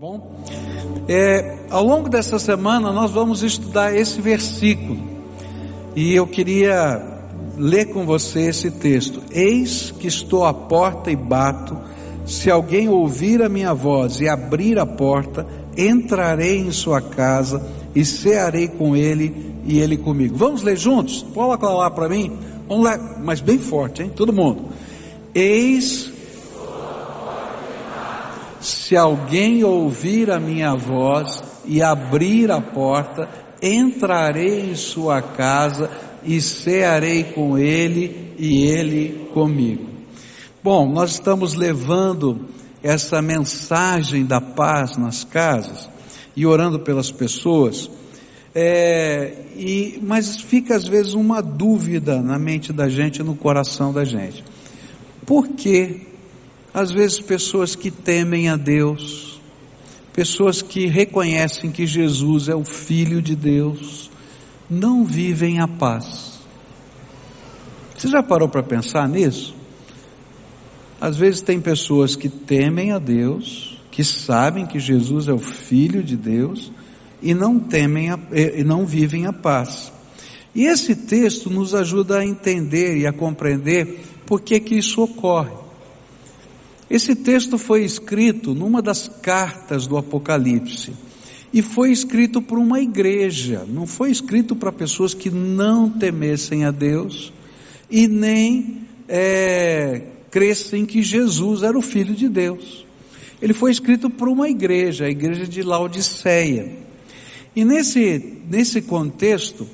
bom? É, ao longo dessa semana nós vamos estudar esse versículo e eu queria ler com você esse texto. Eis que estou à porta e bato. Se alguém ouvir a minha voz e abrir a porta, entrarei em sua casa e cearei com ele e ele comigo. Vamos ler juntos? Coloca lá para mim. Vamos ler, mas bem forte, hein? Todo mundo. Eis se alguém ouvir a minha voz e abrir a porta, entrarei em sua casa e cearei com ele e ele comigo. Bom, nós estamos levando essa mensagem da paz nas casas e orando pelas pessoas. É, e, mas fica às vezes uma dúvida na mente da gente, no coração da gente. Por que às vezes, pessoas que temem a Deus, pessoas que reconhecem que Jesus é o Filho de Deus, não vivem a paz. Você já parou para pensar nisso? Às vezes, tem pessoas que temem a Deus, que sabem que Jesus é o Filho de Deus, e não temem a, e não vivem a paz. E esse texto nos ajuda a entender e a compreender por que que isso ocorre. Esse texto foi escrito numa das cartas do Apocalipse e foi escrito por uma igreja, não foi escrito para pessoas que não temessem a Deus e nem é, crescem que Jesus era o Filho de Deus. Ele foi escrito por uma igreja, a igreja de Laodiceia. E nesse, nesse contexto,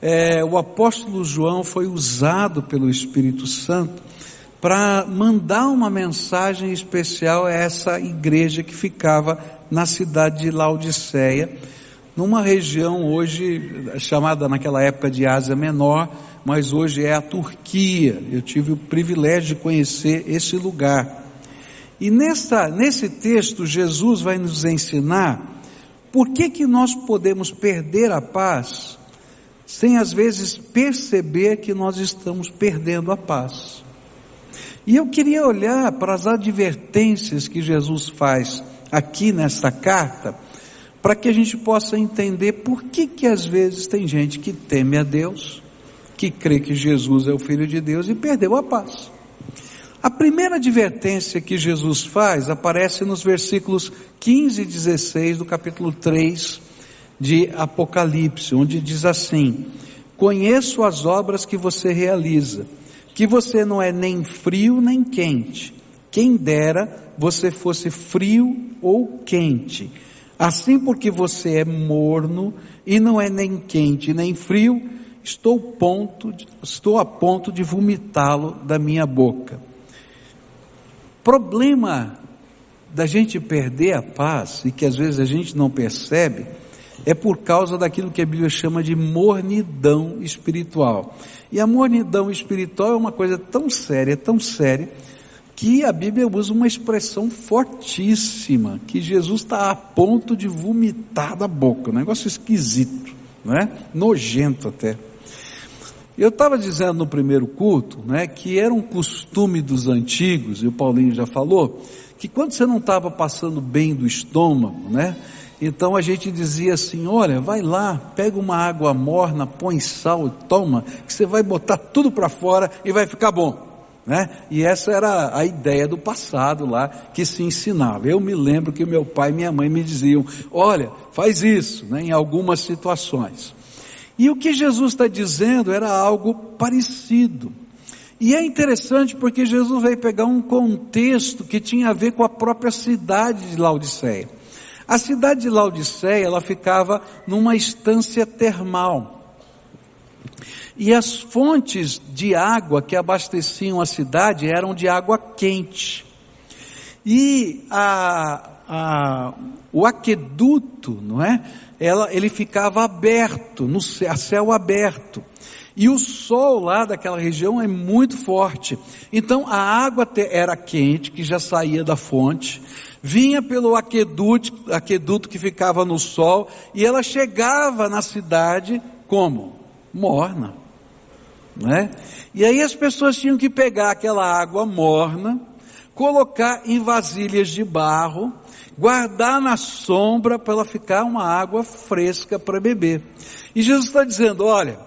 é, o apóstolo João foi usado pelo Espírito Santo para mandar uma mensagem especial a essa igreja que ficava na cidade de Laodiceia, numa região hoje chamada naquela época de Ásia Menor, mas hoje é a Turquia. Eu tive o privilégio de conhecer esse lugar. E nessa, nesse texto, Jesus vai nos ensinar por que, que nós podemos perder a paz sem às vezes perceber que nós estamos perdendo a paz. E eu queria olhar para as advertências que Jesus faz aqui nessa carta, para que a gente possa entender por que que às vezes tem gente que teme a Deus, que crê que Jesus é o Filho de Deus e perdeu a paz. A primeira advertência que Jesus faz aparece nos versículos 15 e 16 do capítulo 3 de Apocalipse, onde diz assim: Conheço as obras que você realiza que você não é nem frio nem quente. Quem dera você fosse frio ou quente. Assim porque você é morno e não é nem quente nem frio, estou, ponto estou a ponto de vomitá-lo da minha boca. Problema da gente perder a paz e que às vezes a gente não percebe é por causa daquilo que a Bíblia chama de mornidão espiritual. E a mornidão espiritual é uma coisa tão séria, tão séria, que a Bíblia usa uma expressão fortíssima, que Jesus está a ponto de vomitar da boca, um negócio esquisito, né? nojento até. Eu estava dizendo no primeiro culto, né, que era um costume dos antigos, e o Paulinho já falou, que quando você não estava passando bem do estômago, né, então a gente dizia assim: olha, vai lá, pega uma água morna, põe sal e toma, que você vai botar tudo para fora e vai ficar bom. Né? E essa era a ideia do passado lá que se ensinava. Eu me lembro que meu pai e minha mãe me diziam: olha, faz isso, né, em algumas situações. E o que Jesus está dizendo era algo parecido. E é interessante porque Jesus veio pegar um contexto que tinha a ver com a própria cidade de Laodiceia. A cidade de Laodiceia, ela ficava numa estância termal. E as fontes de água que abasteciam a cidade eram de água quente. E a, a, o aqueduto, não é? Ela, ele ficava aberto, no céu, a céu aberto. E o sol lá daquela região é muito forte. Então a água era quente, que já saía da fonte, vinha pelo aqueduto, aqueduto que ficava no sol, e ela chegava na cidade como? Morna. Né? E aí as pessoas tinham que pegar aquela água morna colocar em vasilhas de barro, guardar na sombra para ela ficar uma água fresca para beber. E Jesus está dizendo: olha,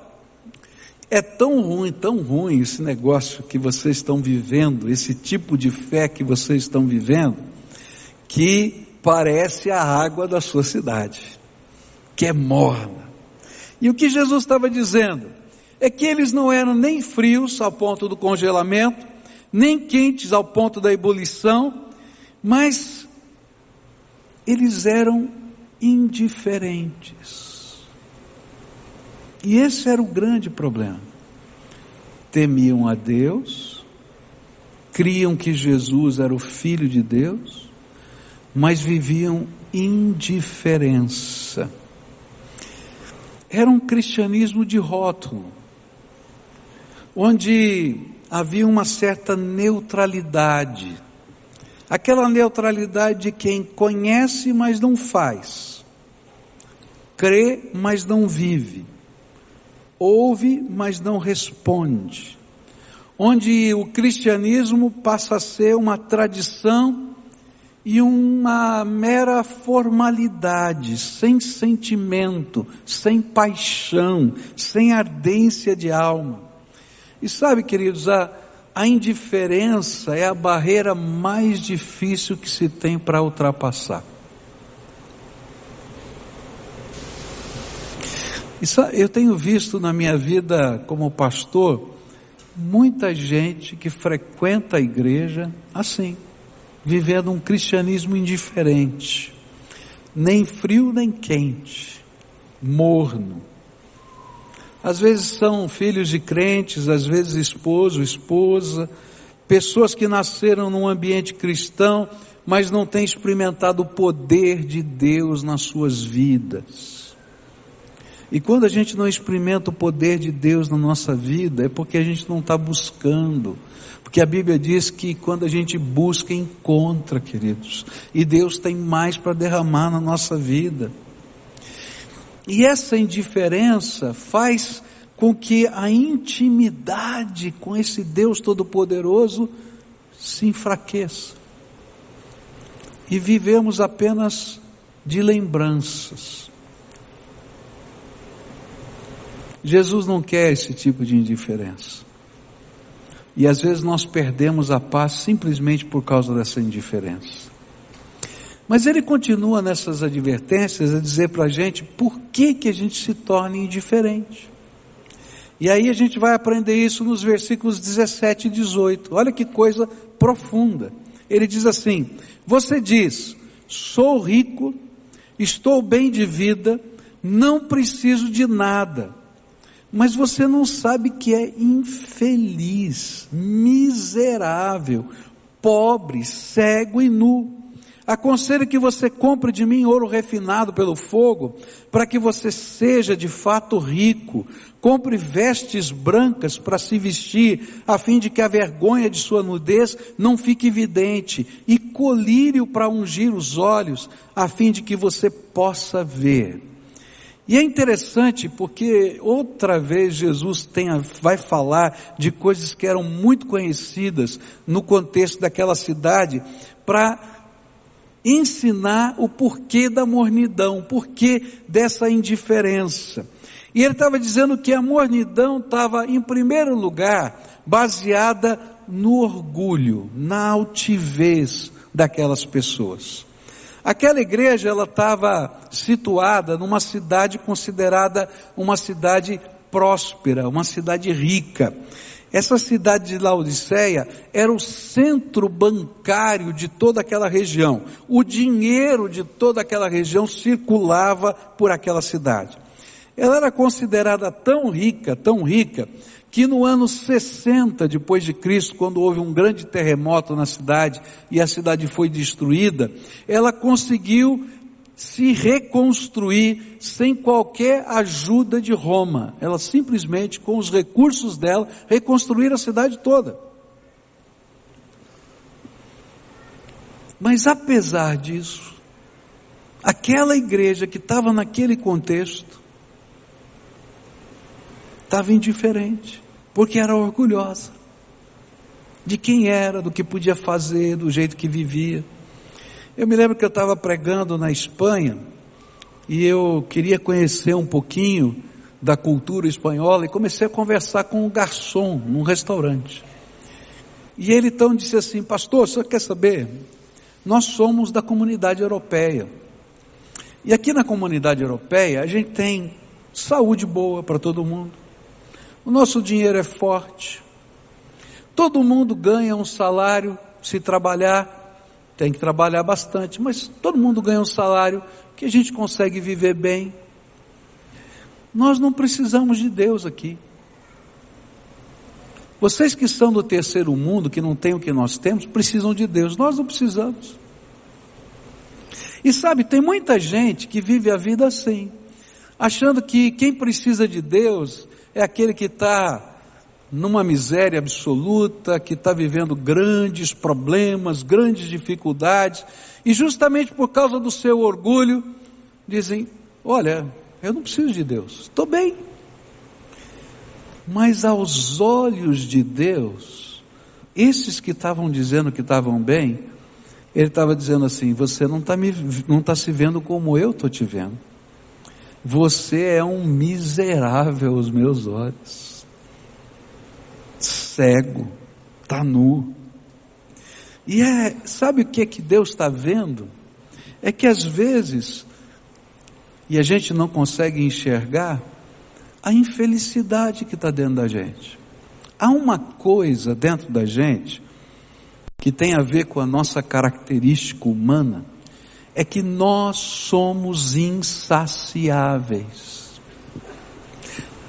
é tão ruim, tão ruim esse negócio que vocês estão vivendo, esse tipo de fé que vocês estão vivendo, que parece a água da sua cidade, que é morna. E o que Jesus estava dizendo é que eles não eram nem frios ao ponto do congelamento, nem quentes ao ponto da ebulição, mas eles eram indiferentes. E esse era o grande problema. Temiam a Deus, criam que Jesus era o Filho de Deus, mas viviam indiferença. Era um cristianismo de rótulo, onde havia uma certa neutralidade. Aquela neutralidade de quem conhece, mas não faz, crê, mas não vive ouve, mas não responde. Onde o cristianismo passa a ser uma tradição e uma mera formalidade, sem sentimento, sem paixão, sem ardência de alma. E sabe, queridos, a, a indiferença é a barreira mais difícil que se tem para ultrapassar. Isso, eu tenho visto na minha vida como pastor muita gente que frequenta a igreja assim, vivendo um cristianismo indiferente, nem frio nem quente, morno. Às vezes são filhos de crentes, às vezes esposo, esposa, pessoas que nasceram num ambiente cristão, mas não têm experimentado o poder de Deus nas suas vidas. E quando a gente não experimenta o poder de Deus na nossa vida, é porque a gente não está buscando. Porque a Bíblia diz que quando a gente busca, encontra, queridos. E Deus tem mais para derramar na nossa vida. E essa indiferença faz com que a intimidade com esse Deus Todo-Poderoso se enfraqueça. E vivemos apenas de lembranças. Jesus não quer esse tipo de indiferença. E às vezes nós perdemos a paz simplesmente por causa dessa indiferença. Mas ele continua nessas advertências a dizer para a gente por que, que a gente se torna indiferente. E aí a gente vai aprender isso nos versículos 17 e 18. Olha que coisa profunda. Ele diz assim: Você diz, sou rico, estou bem de vida, não preciso de nada mas você não sabe que é infeliz, miserável, pobre, cego e nu. Aconselho que você compre de mim ouro refinado pelo fogo, para que você seja de fato rico. Compre vestes brancas para se vestir, a fim de que a vergonha de sua nudez não fique evidente, e colírio para ungir os olhos, a fim de que você possa ver. E é interessante porque outra vez Jesus tem, vai falar de coisas que eram muito conhecidas no contexto daquela cidade para ensinar o porquê da mornidão, o porquê dessa indiferença. E ele estava dizendo que a mornidão estava, em primeiro lugar, baseada no orgulho, na altivez daquelas pessoas. Aquela igreja ela estava situada numa cidade considerada uma cidade próspera, uma cidade rica. Essa cidade de Laodiceia era o centro bancário de toda aquela região. O dinheiro de toda aquela região circulava por aquela cidade. Ela era considerada tão rica, tão rica, que no ano 60 depois de Cristo, quando houve um grande terremoto na cidade e a cidade foi destruída, ela conseguiu se reconstruir sem qualquer ajuda de Roma. Ela simplesmente, com os recursos dela, reconstruir a cidade toda. Mas apesar disso, aquela igreja que estava naquele contexto, estava indiferente porque era orgulhosa. de quem era, do que podia fazer, do jeito que vivia. Eu me lembro que eu estava pregando na Espanha e eu queria conhecer um pouquinho da cultura espanhola e comecei a conversar com um garçom num restaurante. E ele então disse assim: Pastor, você quer saber? Nós somos da comunidade europeia. E aqui na comunidade europeia a gente tem saúde boa para todo mundo. O nosso dinheiro é forte. Todo mundo ganha um salário se trabalhar tem que trabalhar bastante, mas todo mundo ganha um salário que a gente consegue viver bem. Nós não precisamos de Deus aqui. Vocês que são do terceiro mundo, que não têm o que nós temos, precisam de Deus. Nós não precisamos. E sabe, tem muita gente que vive a vida assim, achando que quem precisa de Deus é aquele que está numa miséria absoluta, que está vivendo grandes problemas, grandes dificuldades, e justamente por causa do seu orgulho, dizem: Olha, eu não preciso de Deus, estou bem. Mas aos olhos de Deus, esses que estavam dizendo que estavam bem, ele estava dizendo assim: Você não está tá se vendo como eu estou te vendo. Você é um miserável aos meus olhos cego, está nu. E é, sabe o que é que Deus está vendo? É que às vezes, e a gente não consegue enxergar, a infelicidade que está dentro da gente. Há uma coisa dentro da gente que tem a ver com a nossa característica humana, é que nós somos insaciáveis.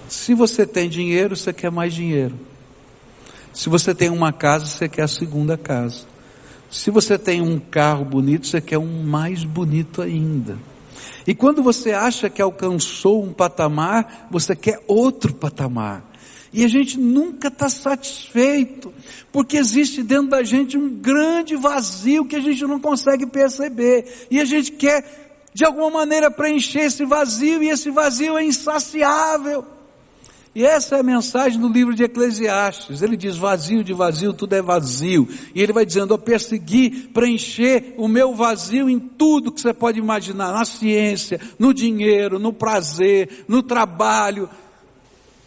Se você tem dinheiro, você quer mais dinheiro. Se você tem uma casa, você quer a segunda casa. Se você tem um carro bonito, você quer um mais bonito ainda. E quando você acha que alcançou um patamar, você quer outro patamar. E a gente nunca está satisfeito, porque existe dentro da gente um grande vazio que a gente não consegue perceber. E a gente quer, de alguma maneira, preencher esse vazio, e esse vazio é insaciável. E essa é a mensagem do livro de Eclesiastes. Ele diz: vazio de vazio, tudo é vazio. E ele vai dizendo: eu persegui preencher o meu vazio em tudo que você pode imaginar: na ciência, no dinheiro, no prazer, no trabalho.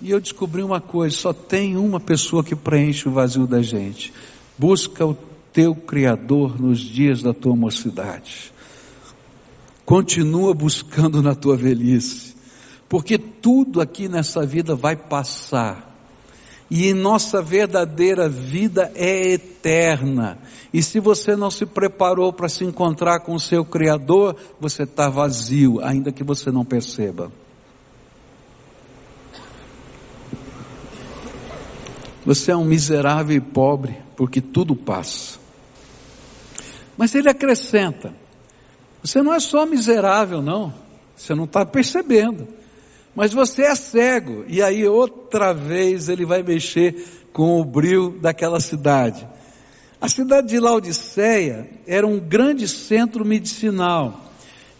E eu descobri uma coisa: só tem uma pessoa que preenche o vazio da gente. Busca o teu Criador nos dias da tua mocidade. Continua buscando na tua velhice porque tudo aqui nessa vida vai passar. E nossa verdadeira vida é eterna. E se você não se preparou para se encontrar com o seu Criador, você está vazio, ainda que você não perceba. Você é um miserável e pobre, porque tudo passa. Mas ele acrescenta: você não é só miserável, não. Você não está percebendo. Mas você é cego. E aí outra vez ele vai mexer com o bril daquela cidade. A cidade de Laodiceia era um grande centro medicinal.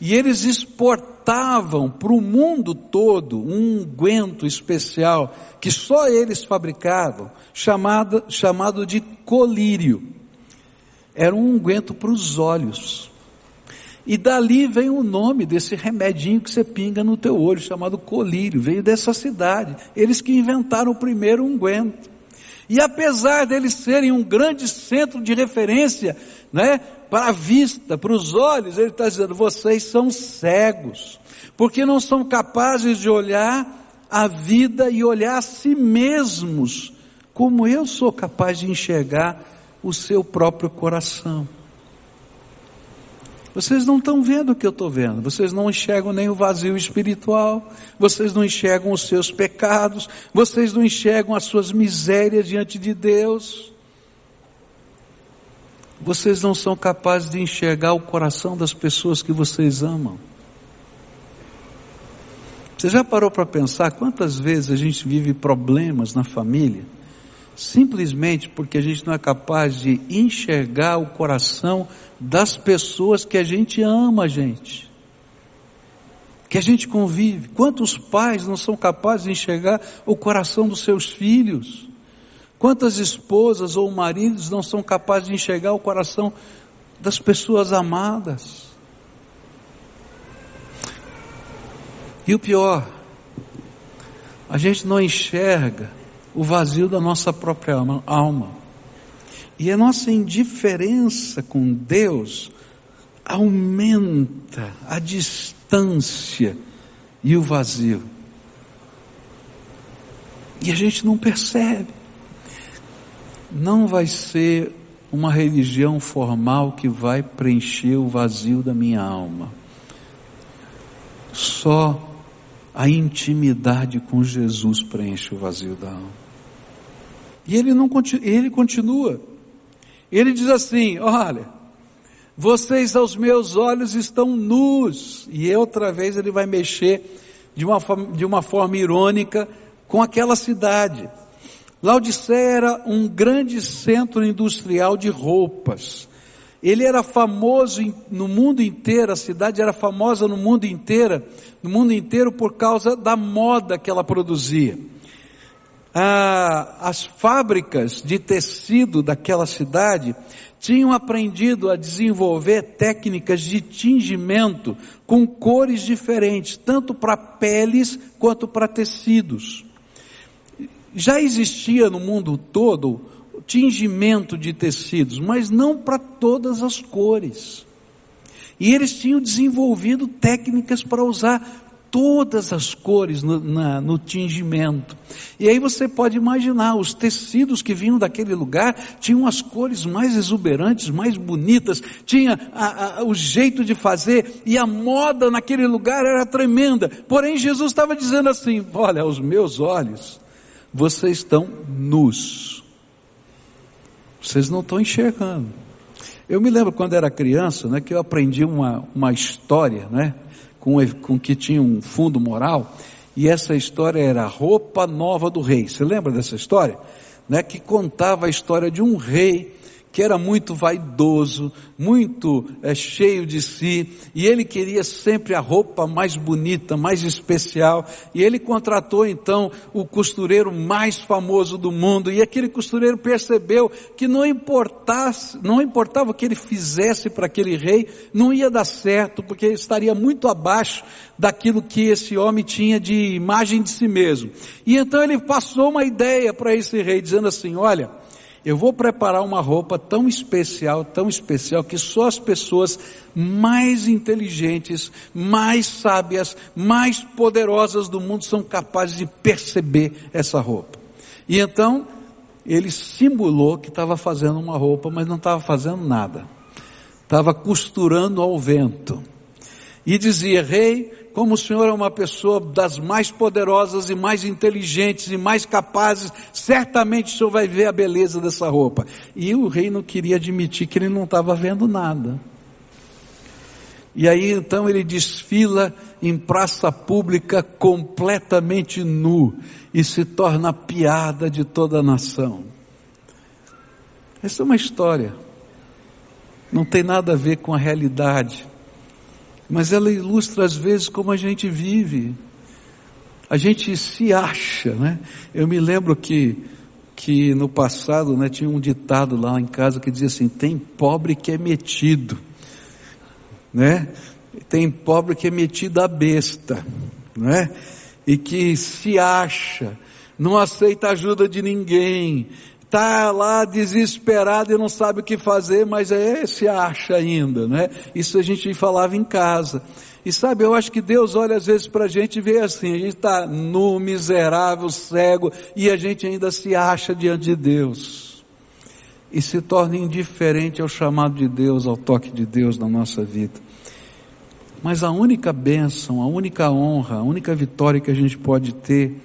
E eles exportavam para o mundo todo um unguento especial que só eles fabricavam, chamado, chamado de colírio. Era um unguento para os olhos. E dali vem o nome desse remedinho que você pinga no teu olho, chamado colírio, veio dessa cidade. Eles que inventaram o primeiro unguento. E apesar deles serem um grande centro de referência, né, para a vista, para os olhos, ele está dizendo: vocês são cegos, porque não são capazes de olhar a vida e olhar a si mesmos, como eu sou capaz de enxergar o seu próprio coração. Vocês não estão vendo o que eu estou vendo, vocês não enxergam nem o vazio espiritual, vocês não enxergam os seus pecados, vocês não enxergam as suas misérias diante de Deus. Vocês não são capazes de enxergar o coração das pessoas que vocês amam. Você já parou para pensar quantas vezes a gente vive problemas na família? simplesmente porque a gente não é capaz de enxergar o coração das pessoas que a gente ama, gente. Que a gente convive. Quantos pais não são capazes de enxergar o coração dos seus filhos? Quantas esposas ou maridos não são capazes de enxergar o coração das pessoas amadas? E o pior, a gente não enxerga o vazio da nossa própria alma. E a nossa indiferença com Deus aumenta a distância e o vazio. E a gente não percebe não vai ser uma religião formal que vai preencher o vazio da minha alma. Só a intimidade com Jesus preenche o vazio da alma. E ele não ele continua. Ele diz assim: "Olha, vocês aos meus olhos estão nus". E outra vez ele vai mexer de uma de uma forma irônica com aquela cidade. Laodiceia era um grande centro industrial de roupas. Ele era famoso no mundo inteiro, a cidade era famosa no mundo inteiro, no mundo inteiro por causa da moda que ela produzia. Ah, as fábricas de tecido daquela cidade tinham aprendido a desenvolver técnicas de tingimento com cores diferentes, tanto para peles quanto para tecidos. Já existia no mundo todo tingimento de tecidos, mas não para todas as cores. E eles tinham desenvolvido técnicas para usar todas as cores no, na, no, tingimento. E aí você pode imaginar, os tecidos que vinham daquele lugar tinham as cores mais exuberantes, mais bonitas, tinha a, a, o jeito de fazer, e a moda naquele lugar era tremenda. Porém, Jesus estava dizendo assim: olha, aos meus olhos, vocês estão nus. Vocês não estão enxergando. Eu me lembro quando era criança, né, que eu aprendi uma, uma história, né, com, com que tinha um fundo moral, e essa história era a roupa nova do rei. Você lembra dessa história? Né, que contava a história de um rei que era muito vaidoso, muito é, cheio de si, e ele queria sempre a roupa mais bonita, mais especial, e ele contratou então o costureiro mais famoso do mundo, e aquele costureiro percebeu que não importasse, não importava o que ele fizesse para aquele rei, não ia dar certo, porque ele estaria muito abaixo daquilo que esse homem tinha de imagem de si mesmo. E então ele passou uma ideia para esse rei, dizendo assim, olha, eu vou preparar uma roupa tão especial, tão especial, que só as pessoas mais inteligentes, mais sábias, mais poderosas do mundo são capazes de perceber essa roupa. E então, ele simulou que estava fazendo uma roupa, mas não estava fazendo nada. Estava costurando ao vento. E dizia, rei, como o Senhor é uma pessoa das mais poderosas e mais inteligentes e mais capazes, certamente o Senhor vai ver a beleza dessa roupa. E o rei não queria admitir que ele não estava vendo nada. E aí então ele desfila em praça pública completamente nu e se torna piada de toda a nação. Essa é uma história. Não tem nada a ver com a realidade mas ela ilustra às vezes como a gente vive. A gente se acha, né? Eu me lembro que que no passado, né, tinha um ditado lá em casa que dizia assim: tem pobre que é metido, né? Tem pobre que é metido a besta, né? E que se acha, não aceita ajuda de ninguém, está lá desesperado e não sabe o que fazer, mas é, se acha ainda, né? Isso a gente falava em casa. E sabe, eu acho que Deus olha às vezes para a gente e vê assim, a gente está nu, miserável, cego, e a gente ainda se acha diante de Deus. E se torna indiferente ao chamado de Deus, ao toque de Deus na nossa vida. Mas a única bênção, a única honra, a única vitória que a gente pode ter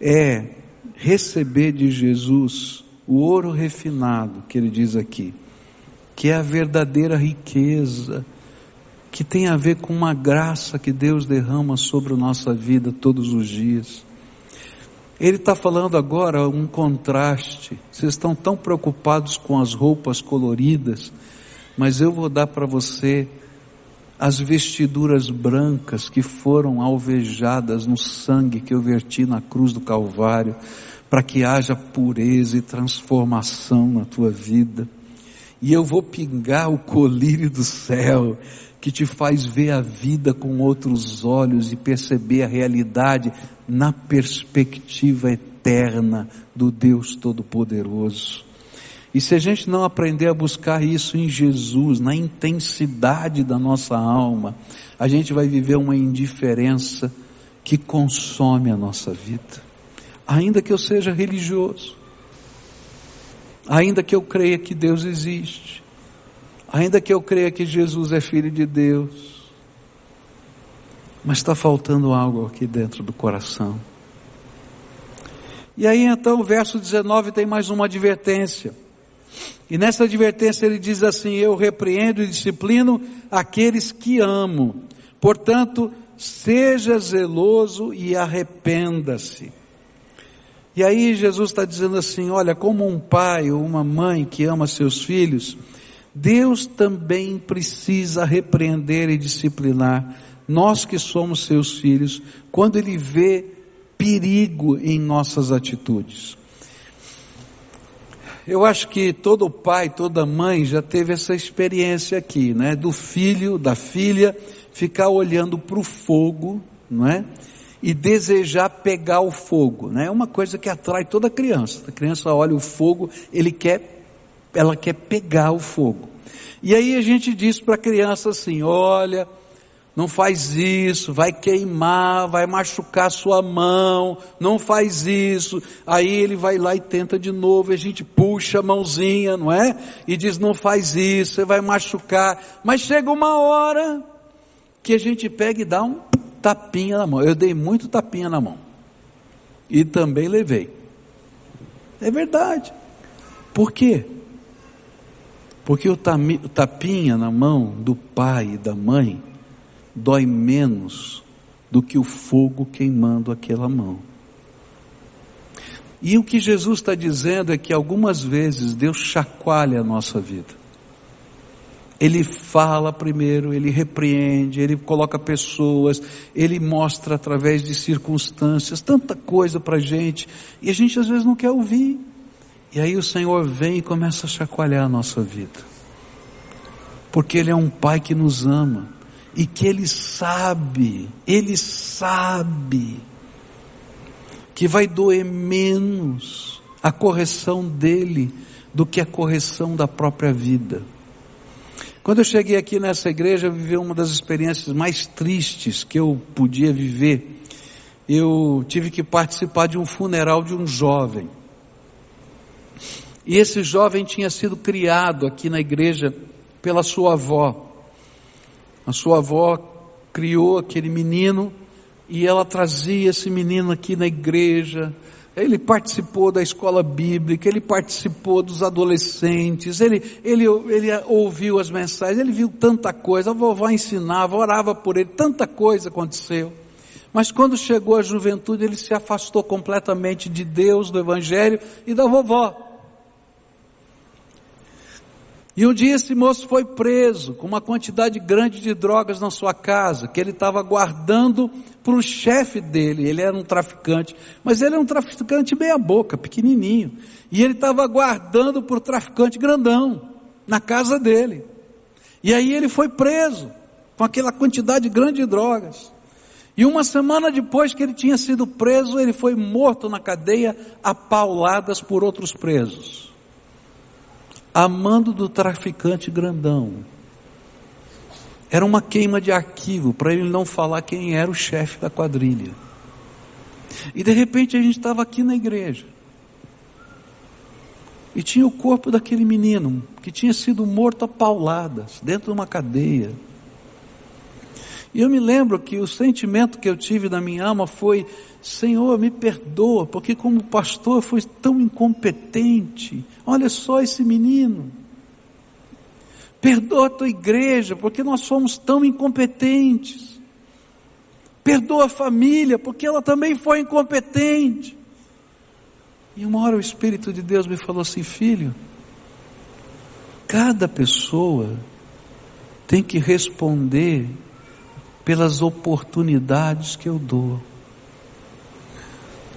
é receber de Jesus o ouro refinado, que ele diz aqui, que é a verdadeira riqueza, que tem a ver com uma graça que Deus derrama sobre a nossa vida todos os dias. Ele está falando agora um contraste. Vocês estão tão preocupados com as roupas coloridas, mas eu vou dar para você as vestiduras brancas que foram alvejadas no sangue que eu verti na cruz do Calvário para que haja pureza e transformação na tua vida. E eu vou pingar o colírio do céu, que te faz ver a vida com outros olhos e perceber a realidade na perspectiva eterna do Deus Todo-Poderoso. E se a gente não aprender a buscar isso em Jesus, na intensidade da nossa alma, a gente vai viver uma indiferença que consome a nossa vida. Ainda que eu seja religioso, ainda que eu creia que Deus existe, ainda que eu creia que Jesus é filho de Deus, mas está faltando algo aqui dentro do coração. E aí então o verso 19 tem mais uma advertência. E nessa advertência ele diz assim: Eu repreendo e disciplino aqueles que amo. Portanto, seja zeloso e arrependa-se. E aí Jesus está dizendo assim: olha, como um pai ou uma mãe que ama seus filhos, Deus também precisa repreender e disciplinar nós que somos seus filhos, quando Ele vê perigo em nossas atitudes. Eu acho que todo pai, toda mãe já teve essa experiência aqui, né? Do filho, da filha, ficar olhando para o fogo, não é? E desejar pegar o fogo, né? É uma coisa que atrai toda criança. A criança olha o fogo, ele quer, ela quer pegar o fogo. E aí a gente diz para a criança assim: olha, não faz isso, vai queimar, vai machucar sua mão, não faz isso. Aí ele vai lá e tenta de novo, a gente puxa a mãozinha, não é? E diz: não faz isso, você vai machucar. Mas chega uma hora que a gente pega e dá um tapinha na mão. Eu dei muito tapinha na mão. E também levei. É verdade. Por quê? Porque o tapinha na mão do pai e da mãe dói menos do que o fogo queimando aquela mão. E o que Jesus está dizendo é que algumas vezes Deus chacoalha a nossa vida. Ele fala primeiro, ele repreende, ele coloca pessoas, ele mostra através de circunstâncias, tanta coisa para a gente, e a gente às vezes não quer ouvir. E aí o Senhor vem e começa a chacoalhar a nossa vida. Porque Ele é um Pai que nos ama, e que Ele sabe, Ele sabe, que vai doer menos a correção dele do que a correção da própria vida. Quando eu cheguei aqui nessa igreja, eu vivi uma das experiências mais tristes que eu podia viver. Eu tive que participar de um funeral de um jovem. E esse jovem tinha sido criado aqui na igreja pela sua avó. A sua avó criou aquele menino e ela trazia esse menino aqui na igreja, ele participou da escola bíblica, ele participou dos adolescentes, ele, ele, ele ouviu as mensagens, ele viu tanta coisa, a vovó ensinava, orava por ele, tanta coisa aconteceu. Mas quando chegou a juventude, ele se afastou completamente de Deus, do Evangelho e da vovó. E um dia esse moço foi preso com uma quantidade grande de drogas na sua casa, que ele estava guardando para o chefe dele. Ele era um traficante, mas ele era um traficante meia boca, pequenininho. E ele estava guardando para o traficante grandão, na casa dele. E aí ele foi preso com aquela quantidade grande de drogas. E uma semana depois que ele tinha sido preso, ele foi morto na cadeia a pauladas por outros presos amando do traficante grandão. Era uma queima de arquivo para ele não falar quem era o chefe da quadrilha. E de repente a gente estava aqui na igreja. E tinha o corpo daquele menino que tinha sido morto a pauladas dentro de uma cadeia. E eu me lembro que o sentimento que eu tive na minha alma foi: Senhor, me perdoa, porque como pastor fui tão incompetente. Olha só esse menino. Perdoa a tua igreja, porque nós somos tão incompetentes. Perdoa a família, porque ela também foi incompetente. E uma hora o Espírito de Deus me falou assim: Filho, cada pessoa tem que responder pelas oportunidades que eu dou.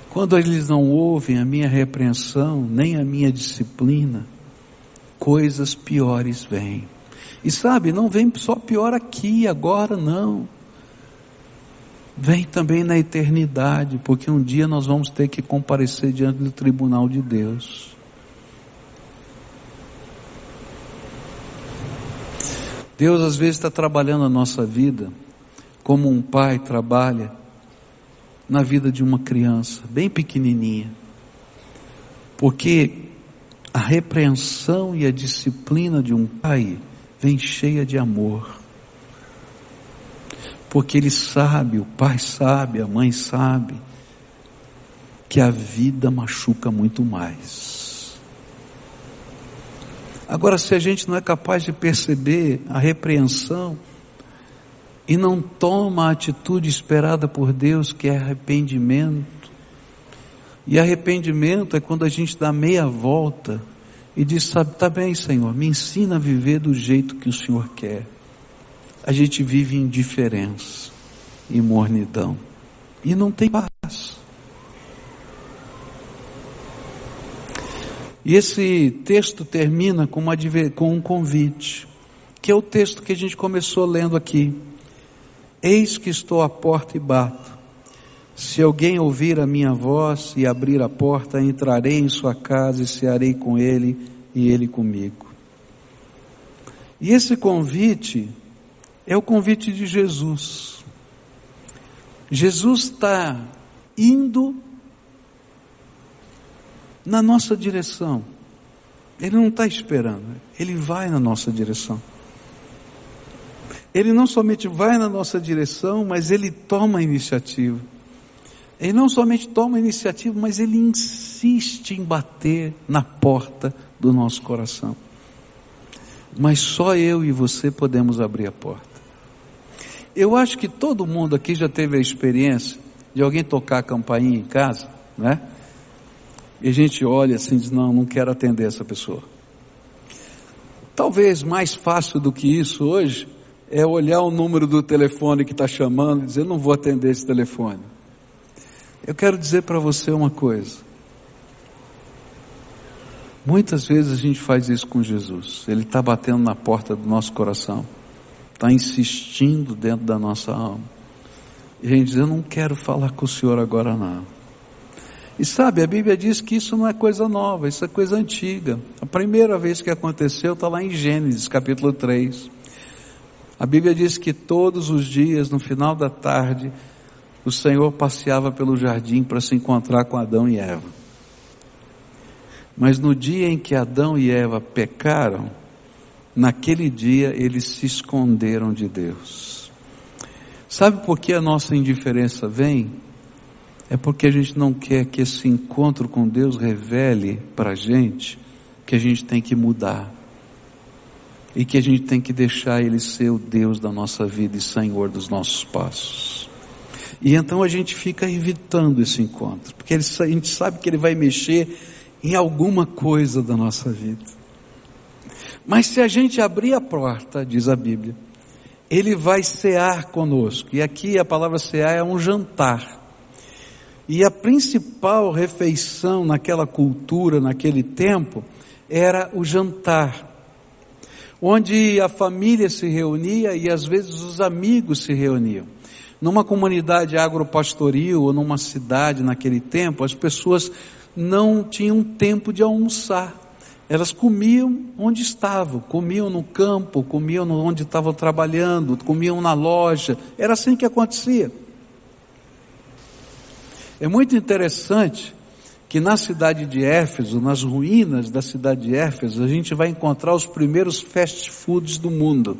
Quando eles não ouvem a minha repreensão, nem a minha disciplina, coisas piores vêm. E sabe, não vem só pior aqui, agora, não. Vem também na eternidade, porque um dia nós vamos ter que comparecer diante do tribunal de Deus. Deus às vezes está trabalhando a nossa vida como um pai trabalha na vida de uma criança bem pequenininha. Porque a repreensão e a disciplina de um pai vem cheia de amor. Porque ele sabe, o pai sabe, a mãe sabe, que a vida machuca muito mais. Agora, se a gente não é capaz de perceber a repreensão e não toma a atitude esperada por Deus, que é arrependimento, e arrependimento é quando a gente dá meia volta e diz: Sabe, tá bem, Senhor, me ensina a viver do jeito que o Senhor quer. A gente vive indiferença e mornidão e não tem paz. E esse texto termina com, uma, com um convite, que é o texto que a gente começou lendo aqui. Eis que estou à porta e bato. Se alguém ouvir a minha voz e abrir a porta, entrarei em sua casa e cearei com ele e ele comigo. E esse convite é o convite de Jesus. Jesus está indo na nossa direção. Ele não está esperando, ele vai na nossa direção. Ele não somente vai na nossa direção, mas ele toma a iniciativa. Ele não somente toma a iniciativa, mas ele insiste em bater na porta do nosso coração. Mas só eu e você podemos abrir a porta. Eu acho que todo mundo aqui já teve a experiência de alguém tocar a campainha em casa, né? E a gente olha assim e diz: Não, não quero atender essa pessoa. Talvez mais fácil do que isso hoje é olhar o número do telefone que está chamando e dizer: Não vou atender esse telefone. Eu quero dizer para você uma coisa. Muitas vezes a gente faz isso com Jesus. Ele está batendo na porta do nosso coração, está insistindo dentro da nossa alma. E a gente diz: Eu não quero falar com o Senhor agora, não. E sabe, a Bíblia diz que isso não é coisa nova, isso é coisa antiga. A primeira vez que aconteceu está lá em Gênesis, capítulo 3. A Bíblia diz que todos os dias, no final da tarde, o Senhor passeava pelo jardim para se encontrar com Adão e Eva. Mas no dia em que Adão e Eva pecaram, naquele dia eles se esconderam de Deus. Sabe por que a nossa indiferença vem? É porque a gente não quer que esse encontro com Deus revele para a gente que a gente tem que mudar. E que a gente tem que deixar Ele ser o Deus da nossa vida e Senhor dos nossos passos. E então a gente fica evitando esse encontro, porque ele, a gente sabe que ele vai mexer em alguma coisa da nossa vida. Mas se a gente abrir a porta, diz a Bíblia, ele vai cear conosco. E aqui a palavra cear é um jantar. E a principal refeição naquela cultura, naquele tempo, era o jantar, onde a família se reunia e às vezes os amigos se reuniam. Numa comunidade agropastoril ou numa cidade naquele tempo, as pessoas não tinham tempo de almoçar. Elas comiam onde estavam, comiam no campo, comiam onde estavam trabalhando, comiam na loja. Era assim que acontecia. É muito interessante que na cidade de Éfeso, nas ruínas da cidade de Éfeso, a gente vai encontrar os primeiros fast foods do mundo.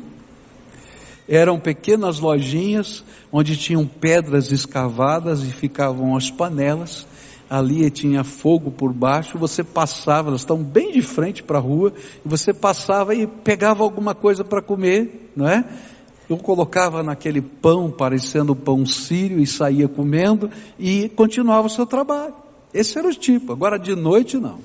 Eram pequenas lojinhas onde tinham pedras escavadas e ficavam as panelas. Ali tinha fogo por baixo, você passava, elas estão bem de frente para a rua, e você passava e pegava alguma coisa para comer, não é? Eu colocava naquele pão, parecendo pão sírio, e saía comendo e continuava o seu trabalho. Esse era o tipo. Agora de noite não.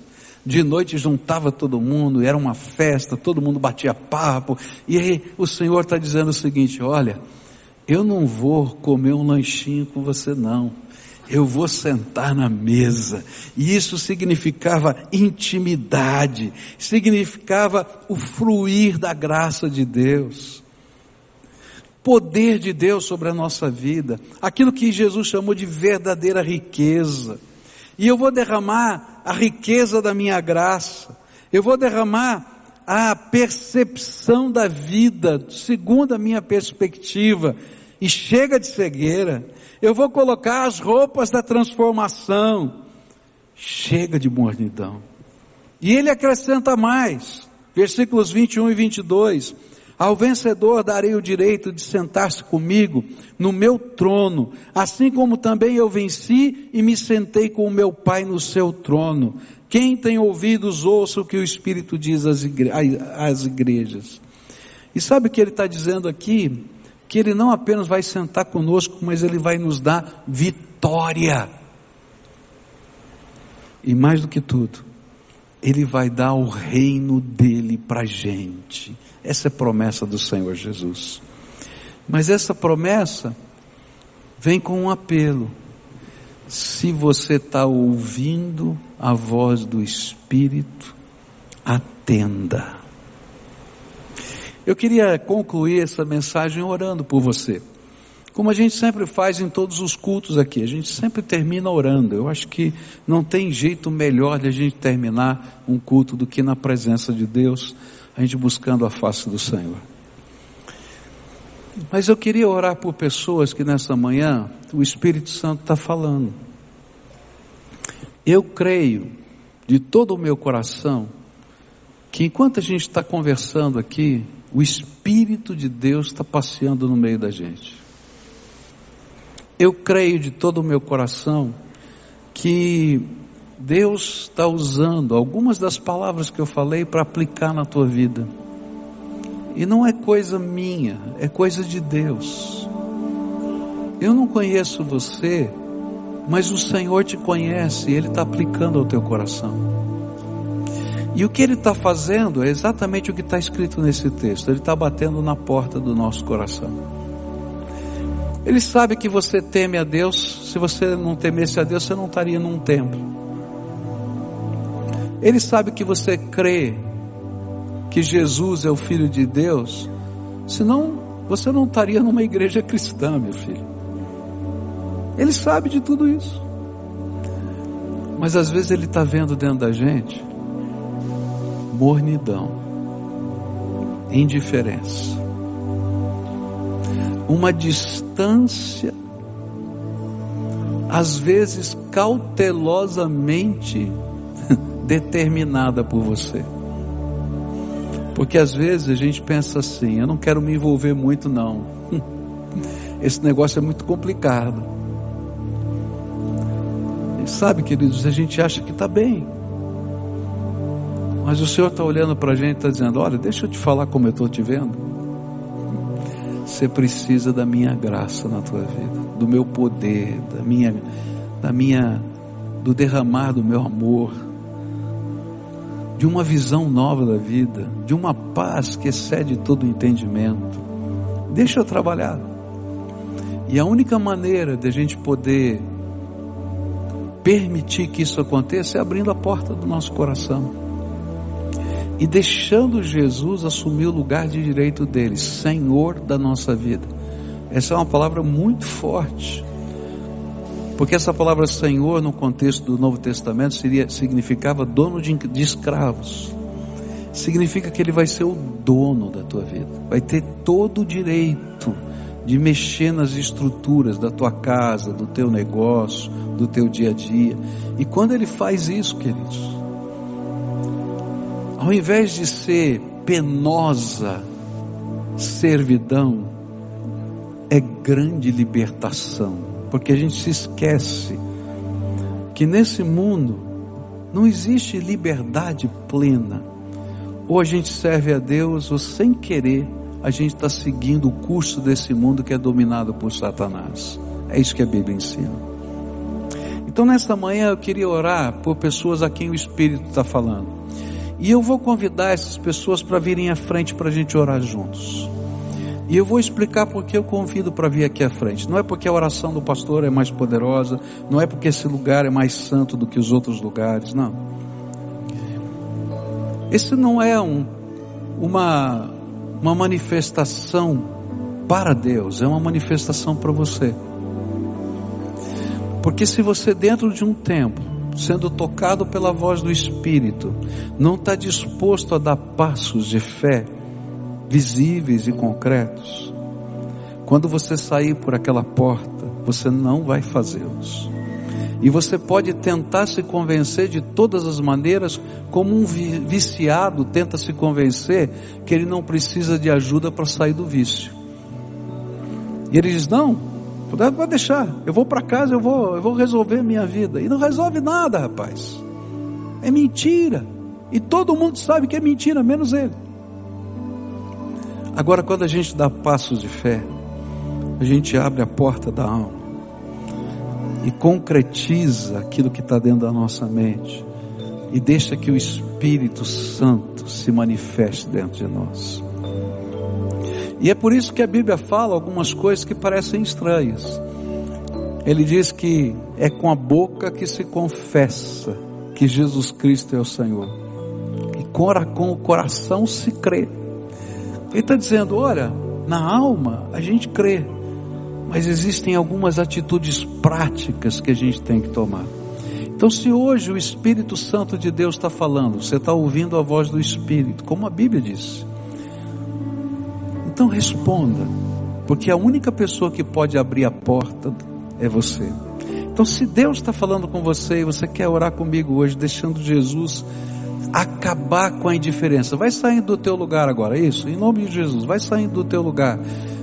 De noite juntava todo mundo, era uma festa, todo mundo batia papo. E aí o Senhor está dizendo o seguinte: olha, eu não vou comer um lanchinho com você não. eu vou sentar na mesa. E isso significava intimidade, significava o fruir da graça de Deus. Poder de Deus sobre a nossa vida, aquilo que Jesus chamou de verdadeira riqueza. E eu vou derramar a riqueza da minha graça, eu vou derramar a percepção da vida, segundo a minha perspectiva, e chega de cegueira. Eu vou colocar as roupas da transformação. Chega de mornidão. E ele acrescenta mais, versículos 21 e 22. Ao vencedor darei o direito de sentar-se comigo no meu trono, assim como também eu venci e me sentei com o meu Pai no seu trono. Quem tem ouvidos, ouça o que o Espírito diz às, igre às igrejas. E sabe o que ele está dizendo aqui? Que ele não apenas vai sentar conosco, mas ele vai nos dar vitória. E mais do que tudo, ele vai dar o reino dele para a gente. Essa é a promessa do Senhor Jesus. Mas essa promessa vem com um apelo. Se você está ouvindo a voz do Espírito, atenda. Eu queria concluir essa mensagem orando por você. Como a gente sempre faz em todos os cultos aqui, a gente sempre termina orando. Eu acho que não tem jeito melhor de a gente terminar um culto do que na presença de Deus, a gente buscando a face do Senhor. Mas eu queria orar por pessoas que nessa manhã o Espírito Santo está falando. Eu creio de todo o meu coração que enquanto a gente está conversando aqui, o Espírito de Deus está passeando no meio da gente. Eu creio de todo o meu coração que Deus está usando algumas das palavras que eu falei para aplicar na tua vida. E não é coisa minha, é coisa de Deus. Eu não conheço você mas o Senhor te conhece, Ele está aplicando ao teu coração. E o que Ele está fazendo é exatamente o que está escrito nesse texto. Ele está batendo na porta do nosso coração. Ele sabe que você teme a Deus. Se você não temesse a Deus, você não estaria num templo. Ele sabe que você crê que Jesus é o Filho de Deus. Senão, você não estaria numa igreja cristã, meu filho. Ele sabe de tudo isso. Mas às vezes ele está vendo dentro da gente mornidão, indiferença, uma distância, às vezes cautelosamente determinada por você. Porque às vezes a gente pensa assim: eu não quero me envolver muito, não. Esse negócio é muito complicado. Sabe, queridos, a gente acha que está bem. Mas o Senhor está olhando para a gente e está dizendo: Olha, deixa eu te falar como eu estou te vendo. Você precisa da minha graça na tua vida, do meu poder, da minha, da minha, do derramar do meu amor, de uma visão nova da vida, de uma paz que excede todo o entendimento. Deixa eu trabalhar. E a única maneira de a gente poder permitir que isso aconteça é abrindo a porta do nosso coração e deixando Jesus assumir o lugar de direito dele, Senhor da nossa vida. Essa é uma palavra muito forte. Porque essa palavra Senhor, no contexto do Novo Testamento, seria, significava dono de, de escravos. Significa que ele vai ser o dono da tua vida, vai ter todo o direito de mexer nas estruturas da tua casa, do teu negócio, do teu dia a dia. E quando ele faz isso, queridos, ao invés de ser penosa servidão, é grande libertação, porque a gente se esquece que nesse mundo não existe liberdade plena. Ou a gente serve a Deus, ou sem querer, a gente está seguindo o curso desse mundo que é dominado por Satanás. É isso que a Bíblia ensina. Então, nesta manhã, eu queria orar por pessoas a quem o Espírito está falando. E eu vou convidar essas pessoas para virem à frente para a gente orar juntos. E eu vou explicar porque eu convido para vir aqui à frente. Não é porque a oração do pastor é mais poderosa, não é porque esse lugar é mais santo do que os outros lugares, não. Esse não é um, uma, uma manifestação para Deus, é uma manifestação para você. Porque se você dentro de um templo, sendo tocado pela voz do Espírito, não está disposto a dar passos de fé, visíveis e concretos, quando você sair por aquela porta, você não vai fazê-los. E você pode tentar se convencer de todas as maneiras, como um viciado tenta se convencer que ele não precisa de ajuda para sair do vício. E ele diz: Não, pode deixar, eu vou para casa, eu vou, eu vou resolver minha vida. E não resolve nada, rapaz. É mentira. E todo mundo sabe que é mentira, menos ele. Agora, quando a gente dá passos de fé, a gente abre a porta da alma e concretiza aquilo que está dentro da nossa mente e deixa que o Espírito Santo se manifeste dentro de nós. E é por isso que a Bíblia fala algumas coisas que parecem estranhas. Ele diz que é com a boca que se confessa que Jesus Cristo é o Senhor, e com o coração se crê. Ele está dizendo: olha, na alma a gente crê, mas existem algumas atitudes práticas que a gente tem que tomar. Então, se hoje o Espírito Santo de Deus está falando, você está ouvindo a voz do Espírito, como a Bíblia diz, então responda, porque a única pessoa que pode abrir a porta é você. Então, se Deus está falando com você e você quer orar comigo hoje, deixando Jesus acabar com a indiferença. Vai saindo do teu lugar agora, isso, em nome de Jesus, vai saindo do teu lugar.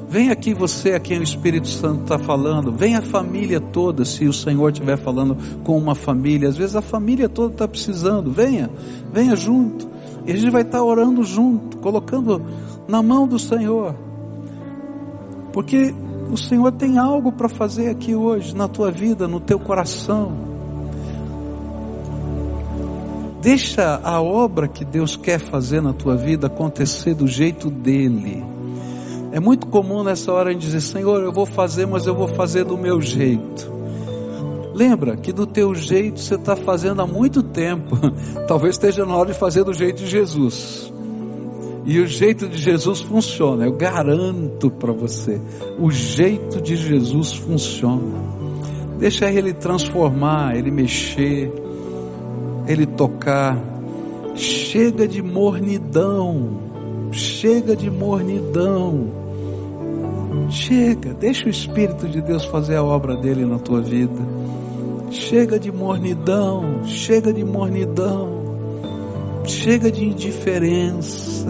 Vem aqui você, a quem o Espírito Santo está falando. Vem a família toda, se o Senhor estiver falando com uma família. Às vezes a família toda está precisando. Venha, venha junto. E a gente vai estar orando junto, colocando na mão do Senhor. Porque o Senhor tem algo para fazer aqui hoje, na tua vida, no teu coração. Deixa a obra que Deus quer fazer na tua vida acontecer do jeito dele. É muito comum nessa hora a gente dizer: Senhor, eu vou fazer, mas eu vou fazer do meu jeito. Lembra que do teu jeito você está fazendo há muito tempo. Talvez esteja na hora de fazer do jeito de Jesus. E o jeito de Jesus funciona, eu garanto para você. O jeito de Jesus funciona. Deixa ele transformar, ele mexer ele tocar. Chega de mornidão, chega de mornidão. Chega, deixa o Espírito de Deus fazer a obra dele na tua vida. Chega de mornidão, chega de mornidão, chega de indiferença,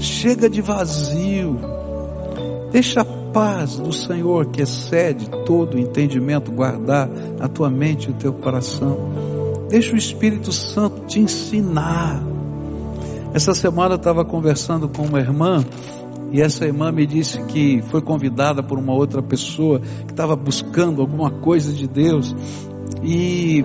chega de vazio. Deixa a paz do Senhor que excede todo o entendimento guardar a tua mente e o teu coração. Deixa o Espírito Santo te ensinar. Essa semana eu estava conversando com uma irmã e essa irmã me disse que foi convidada por uma outra pessoa que estava buscando alguma coisa de Deus e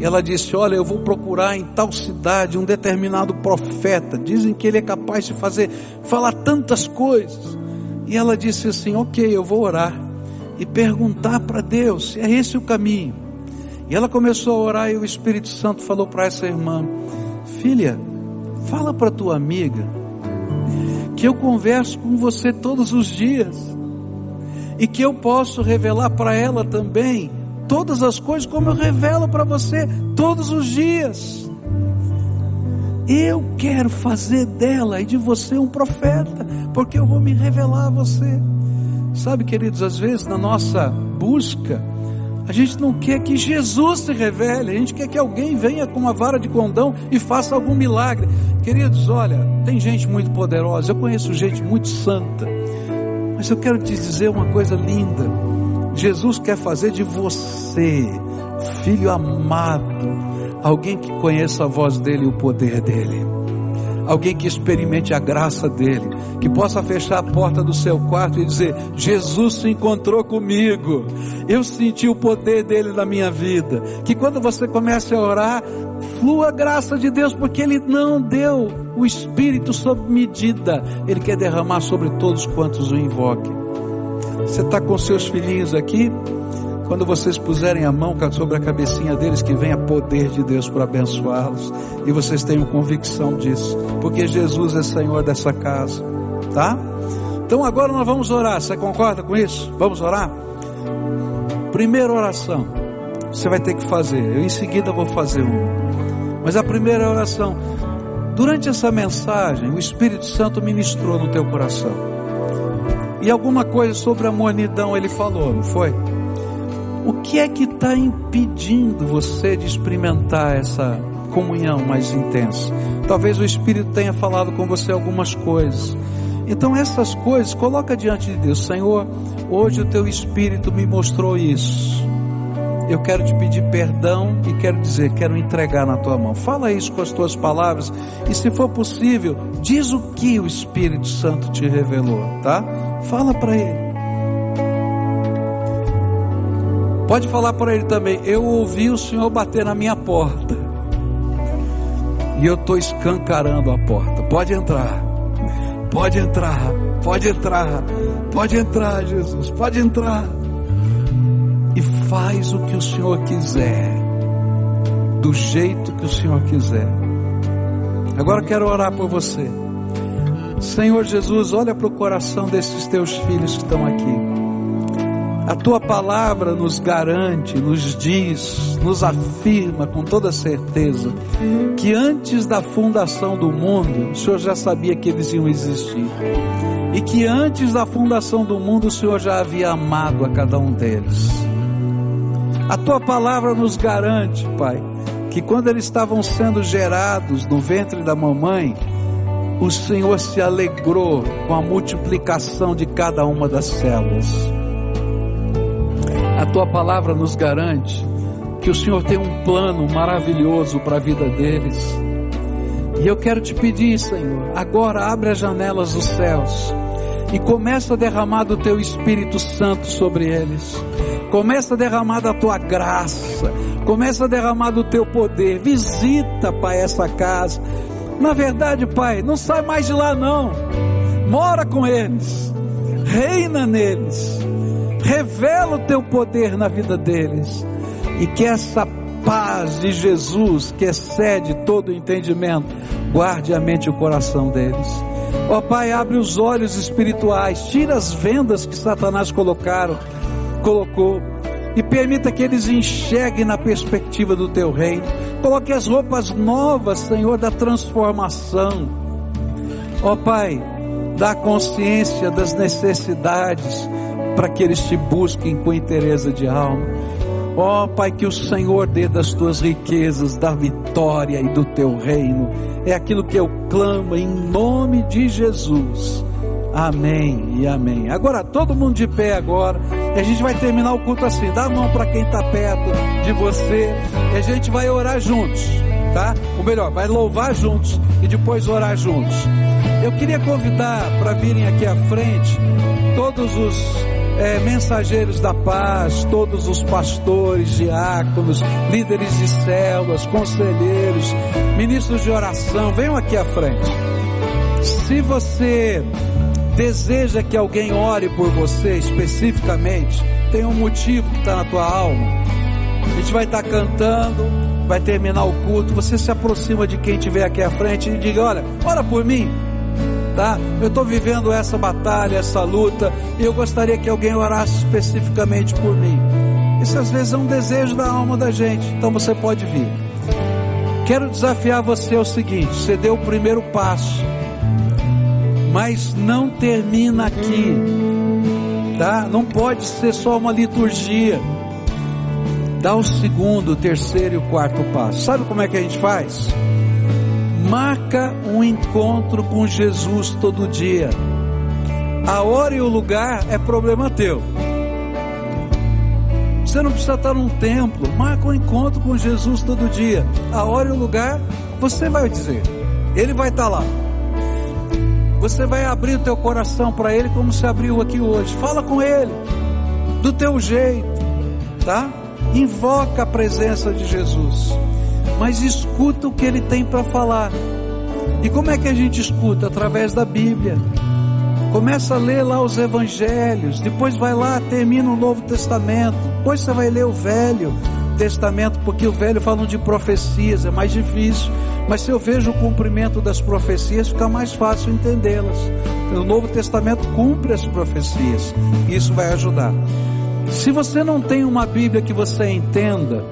ela disse: Olha, eu vou procurar em tal cidade um determinado profeta. Dizem que ele é capaz de fazer, falar tantas coisas. E ela disse assim: Ok, eu vou orar e perguntar para Deus se é esse o caminho. E ela começou a orar e o Espírito Santo falou para essa irmã: Filha, fala para tua amiga que eu converso com você todos os dias e que eu posso revelar para ela também todas as coisas como eu revelo para você todos os dias. Eu quero fazer dela e de você um profeta, porque eu vou me revelar a você. Sabe, queridos, às vezes na nossa busca, a gente não quer que Jesus se revele, a gente quer que alguém venha com uma vara de condão e faça algum milagre. Queridos, olha, tem gente muito poderosa, eu conheço gente muito santa, mas eu quero te dizer uma coisa linda. Jesus quer fazer de você, filho amado, alguém que conheça a voz dele e o poder dele. Alguém que experimente a graça dele, que possa fechar a porta do seu quarto e dizer: Jesus se encontrou comigo, eu senti o poder dele na minha vida. Que quando você comece a orar, flua a graça de Deus, porque ele não deu o Espírito sob medida, ele quer derramar sobre todos quantos o invoquem. Você está com seus filhinhos aqui? Quando vocês puserem a mão sobre a cabecinha deles, que venha poder de Deus para abençoá-los. E vocês tenham convicção disso. Porque Jesus é Senhor dessa casa. Tá? Então agora nós vamos orar. Você concorda com isso? Vamos orar? Primeira oração. Você vai ter que fazer. Eu em seguida vou fazer uma. Mas a primeira oração. Durante essa mensagem, o Espírito Santo ministrou no teu coração. E alguma coisa sobre a mornidão ele falou, não foi? O que é que está impedindo você de experimentar essa comunhão mais intensa? Talvez o Espírito tenha falado com você algumas coisas. Então essas coisas coloca diante de Deus, Senhor. Hoje o Teu Espírito me mostrou isso. Eu quero te pedir perdão e quero dizer, quero entregar na tua mão. Fala isso com as tuas palavras e, se for possível, diz o que o Espírito Santo te revelou, tá? Fala para ele. Pode falar para ele também. Eu ouvi o Senhor bater na minha porta. E eu estou escancarando a porta. Pode entrar. Pode entrar. Pode entrar. Pode entrar, Jesus. Pode entrar. E faz o que o Senhor quiser. Do jeito que o Senhor quiser. Agora quero orar por você. Senhor Jesus, olha para o coração desses teus filhos que estão aqui. A tua palavra nos garante, nos diz, nos afirma com toda certeza que antes da fundação do mundo, o Senhor já sabia que eles iam existir. E que antes da fundação do mundo, o Senhor já havia amado a cada um deles. A tua palavra nos garante, Pai, que quando eles estavam sendo gerados no ventre da mamãe, o Senhor se alegrou com a multiplicação de cada uma das células. A tua palavra nos garante que o Senhor tem um plano maravilhoso para a vida deles. E eu quero te pedir, Senhor, agora abre as janelas dos céus e começa a derramar do teu Espírito Santo sobre eles. Começa a derramar da tua graça, começa a derramar do teu poder. Visita, Pai, essa casa. Na verdade, Pai, não sai mais de lá não. Mora com eles. Reina neles revela o teu poder na vida deles e que essa paz de Jesus, que excede todo o entendimento, guarde a mente e o coração deles. Ó oh, Pai, abre os olhos espirituais, tira as vendas que Satanás colocaram, colocou e permita que eles enxerguem na perspectiva do teu reino. Coloque as roupas novas, Senhor, da transformação. Ó oh, Pai, dá consciência das necessidades para que eles te busquem com interesse de alma. Ó oh, Pai, que o Senhor dê das tuas riquezas, da vitória e do teu reino. É aquilo que eu clamo em nome de Jesus. Amém e amém. Agora todo mundo de pé agora. E a gente vai terminar o culto assim. Dá a mão para quem está perto de você. E a gente vai orar juntos, tá? Ou melhor, vai louvar juntos e depois orar juntos. Eu queria convidar para virem aqui à frente todos os é, mensageiros da paz, todos os pastores, diáconos, líderes de células, conselheiros, ministros de oração, venham aqui à frente. Se você deseja que alguém ore por você especificamente, tem um motivo que está na tua alma. A gente vai estar tá cantando, vai terminar o culto. Você se aproxima de quem estiver aqui à frente e diga: Olha, ora por mim tá? Eu estou vivendo essa batalha, essa luta, e eu gostaria que alguém orasse especificamente por mim. Isso às vezes é um desejo da alma da gente, então você pode vir. Quero desafiar você ao seguinte: você deu o primeiro passo, mas não termina aqui, tá? Não pode ser só uma liturgia. Dá o segundo, o terceiro e o quarto passo. Sabe como é que a gente faz? Marca um encontro com Jesus todo dia. A hora e o lugar é problema teu. Você não precisa estar num templo. Marca um encontro com Jesus todo dia. A hora e o lugar, você vai dizer. Ele vai estar lá. Você vai abrir o teu coração para Ele como se abriu aqui hoje. Fala com Ele, do teu jeito, tá? Invoca a presença de Jesus, mas escuta o que Ele tem para falar. E como é que a gente escuta? Através da Bíblia. Começa a ler lá os evangelhos, depois vai lá, termina o Novo Testamento, depois você vai ler o Velho Testamento, porque o Velho fala de profecias, é mais difícil. Mas se eu vejo o cumprimento das profecias, fica mais fácil entendê-las. O Novo Testamento cumpre as profecias, e isso vai ajudar. Se você não tem uma Bíblia que você entenda,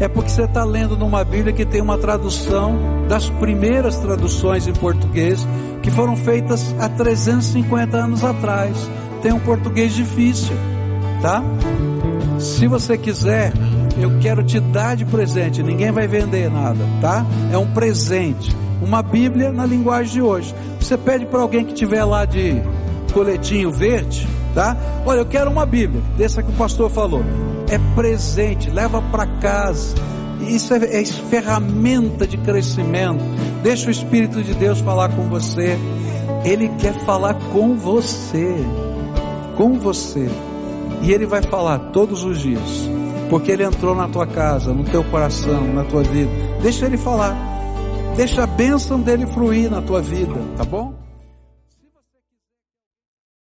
é porque você está lendo numa Bíblia que tem uma tradução das primeiras traduções em português que foram feitas há 350 anos atrás. Tem um português difícil, tá? Se você quiser, eu quero te dar de presente. Ninguém vai vender nada, tá? É um presente. Uma Bíblia na linguagem de hoje. Você pede para alguém que tiver lá de coletinho verde, tá? Olha, eu quero uma Bíblia, dessa que o pastor falou. É presente, leva para casa. Isso é, é ferramenta de crescimento. Deixa o Espírito de Deus falar com você. Ele quer falar com você. Com você. E ele vai falar todos os dias. Porque ele entrou na tua casa, no teu coração, na tua vida. Deixa ele falar. Deixa a bênção dele fluir na tua vida, tá bom?